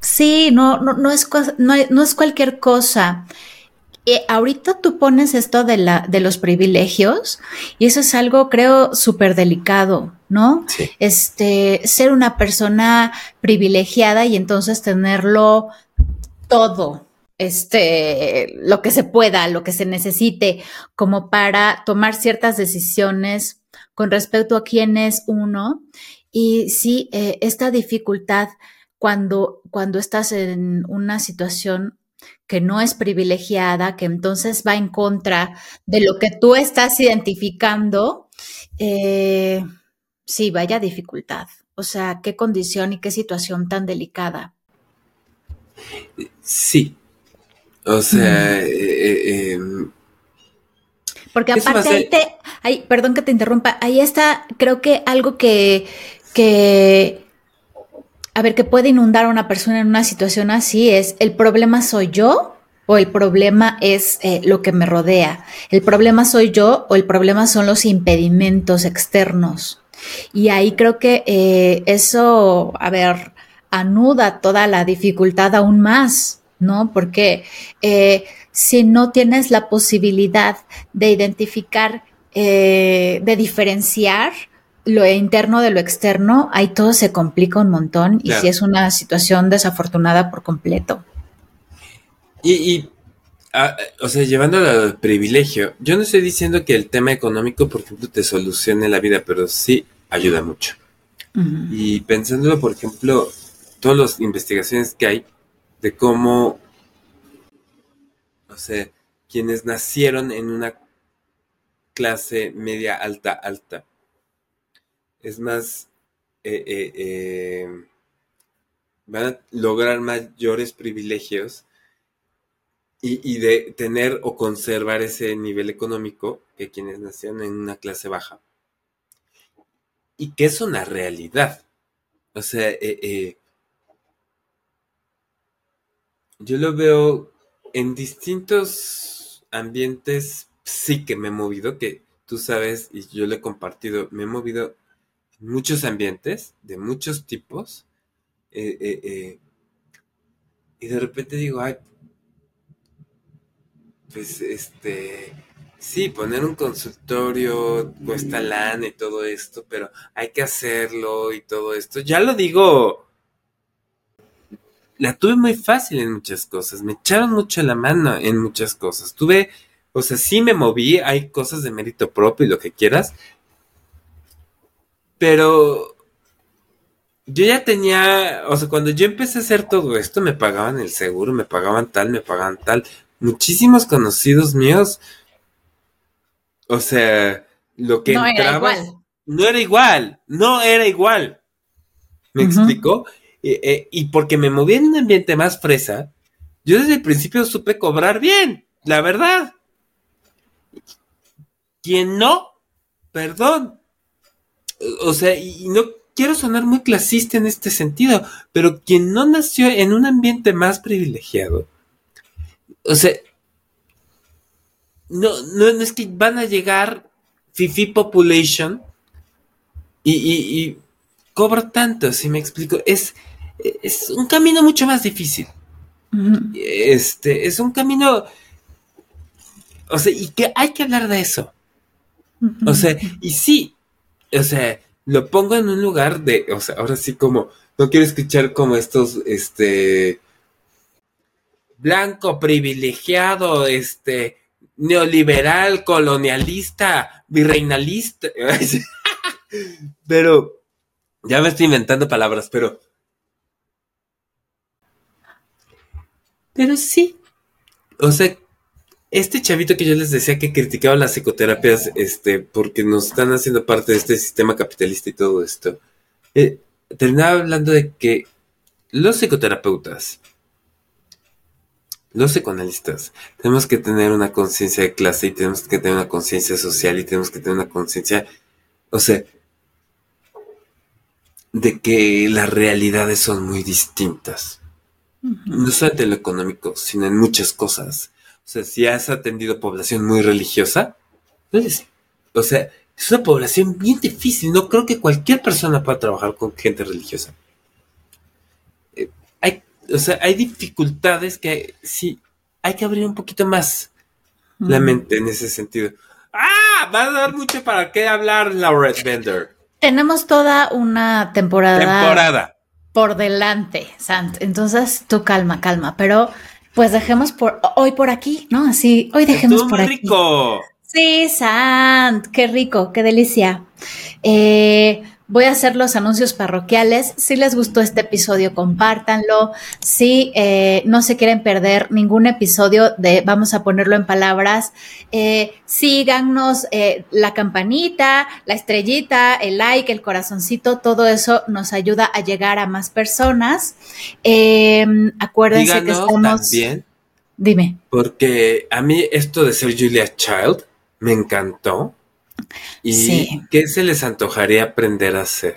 sí, no, no, no, es, no, no es cualquier cosa eh, ahorita tú pones esto de, la, de los privilegios y eso es algo, creo, súper delicado, ¿no? Este, ser una persona privilegiada y entonces tenerlo todo, este, lo que se pueda, lo que se necesite, como para tomar ciertas decisiones con respecto a quién es uno. Y sí, eh, esta dificultad cuando, cuando estás en una situación que no es privilegiada, que entonces va en contra de lo que tú estás identificando, eh, sí, vaya dificultad. O sea, qué condición y qué situación tan delicada. Sí. O sea, eh, eh, em, porque aparte ahí te, perdón que te interrumpa, ahí está, creo que algo que, que a ver, que puede inundar a una persona en una situación así es, ¿el problema soy yo o el problema es eh, lo que me rodea? ¿El problema soy yo o el problema son los impedimentos externos? Y ahí creo que eh, eso, a ver, anuda toda la dificultad aún más, ¿no? Porque eh, si no tienes la posibilidad de identificar, de diferenciar, lo interno de lo externo, ahí todo se complica un montón y si es una situación desafortunada por completo. Y, ah, o sea, llevando al privilegio, yo no estoy diciendo que el tema económico, por ejemplo, te solucione la vida, pero sí ayuda mucho. Y pensándolo, por ejemplo, todas las investigaciones que hay de cómo, o sea, quienes nacieron en una clase media alta alta es más, eh, eh, eh, van a lograr mayores privilegios y, de tener o conservar ese nivel económico que quienes nacieron en una clase baja. Y que es una realidad. O sea, yo lo veo en distintos ambientes, sí que me he movido, que tú sabes y yo lo he compartido, me he movido muchos ambientes, de muchos tipos, eh, eh, eh, y de repente digo, ay, pues este, sí, poner un consultorio cuesta lana y todo esto, pero hay que hacerlo y todo esto. Ya lo digo la tuve muy fácil en muchas cosas. Me echaron mucho la mano en muchas cosas. Tuve, o sea, sí me moví, hay cosas de mérito propio y lo que quieras. Pero yo ya tenía, o sea, cuando yo empecé a hacer todo esto, me pagaban el seguro, me pagaban tal, me pagaban tal. Muchísimos conocidos míos, o sea, lo que no entraba, era igual. no era igual, no era igual. ¿Me Ujú. explicó? Eh, eh, y porque me moví en un ambiente más fresa, yo desde el principio supe cobrar bien, la verdad. Quien no, perdón. O sea, y no quiero sonar muy clasista en este sentido, pero quien no nació en un ambiente más privilegiado, o sea, no, no, no es que van a llegar Fifi Population y, y, y cobro tanto, si me explico, es, es un camino mucho más difícil. Este, es un camino, o sea, y que hay que hablar de eso. O sea, y sí, o sea, lo pongo en un lugar de, o sea, ahora sí como, no quiero escuchar como estos, este, blanco, privilegiado, este, neoliberal, colonialista, virreinalista. pero, ya me estoy inventando palabras, pero... Pero sí. O sea, este chavito que yo les decía que criticaba las psicoterapias, este, porque nos están haciendo parte de este sistema capitalista y todo esto, eh, terminaba hablando de que los psicoterapeutas, los psicoanalistas, tenemos que tener una conciencia de clase y tenemos que tener una conciencia social y tenemos que tener una conciencia, o sea, de que las realidades son muy distintas. No solamente en lo económico, sino en muchas cosas. O sea, si has atendido población muy religiosa, pues, o sea, es una población bien difícil. No creo que cualquier persona pueda trabajar con gente religiosa. Eh, hay, o sea, hay dificultades que sí, hay que abrir un poquito más la mente en ese sentido. ¡Ah! Va a dar mucho para qué hablar, Laurette Bender. Tenemos toda una temporada, Temporada. por delante, Sant. Entonces, tú calma, calma. Pero, pues dejemos por hoy por aquí, ¿no? Así, hoy dejemos Estuvo por muy aquí. rico. Sí, Sant, qué rico, qué delicia. Eh, voy a hacer los anuncios parroquiales. Si les gustó este episodio, compártanlo. Si eh, no se quieren perder ningún episodio de, vamos a ponerlo en palabras, eh, síganos, eh, la campanita, la estrellita, el like, el corazoncito, todo eso nos ayuda a llegar a más personas. Eh, acuérdense que estamos. también Dime. Porque a mí esto de ser Julia Child me encantó. ¿Y Sí. qué se les antojaría aprender a hacer?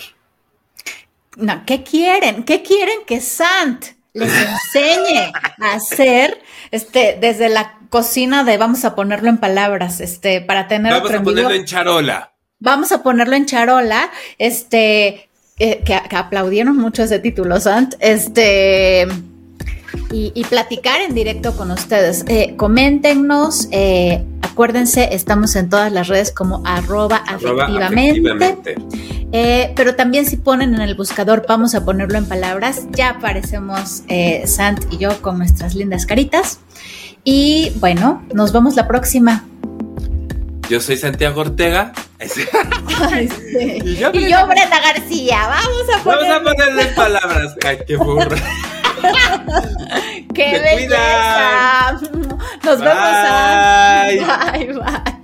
No, ¿qué quieren? ¿Qué quieren que Sant les enseñe a hacer este desde la cocina de vamos a ponerlo en palabras, este para tener Vamos otro a ponerlo en charola. Vamos a ponerlo en charola, este eh, que, que aplaudieron mucho ese título, Sant, este y, y platicar en directo con ustedes. Eh, coméntenos, eh, acuérdense, estamos en todas las redes como arroba afectivamente. Eh, pero también si ponen en el buscador, vamos a ponerlo en palabras, ya aparecemos Sant y yo con nuestras lindas caritas. Y bueno, nos vemos la próxima. Yo soy Santiago Ortega. Y yo, y yo, Brenda García, vamos a Vamos a poner. ponerle en palabras. Ay, qué burra. ¡Qué Te belleza! Nos vemos. Bye. Sant. Bye, bye.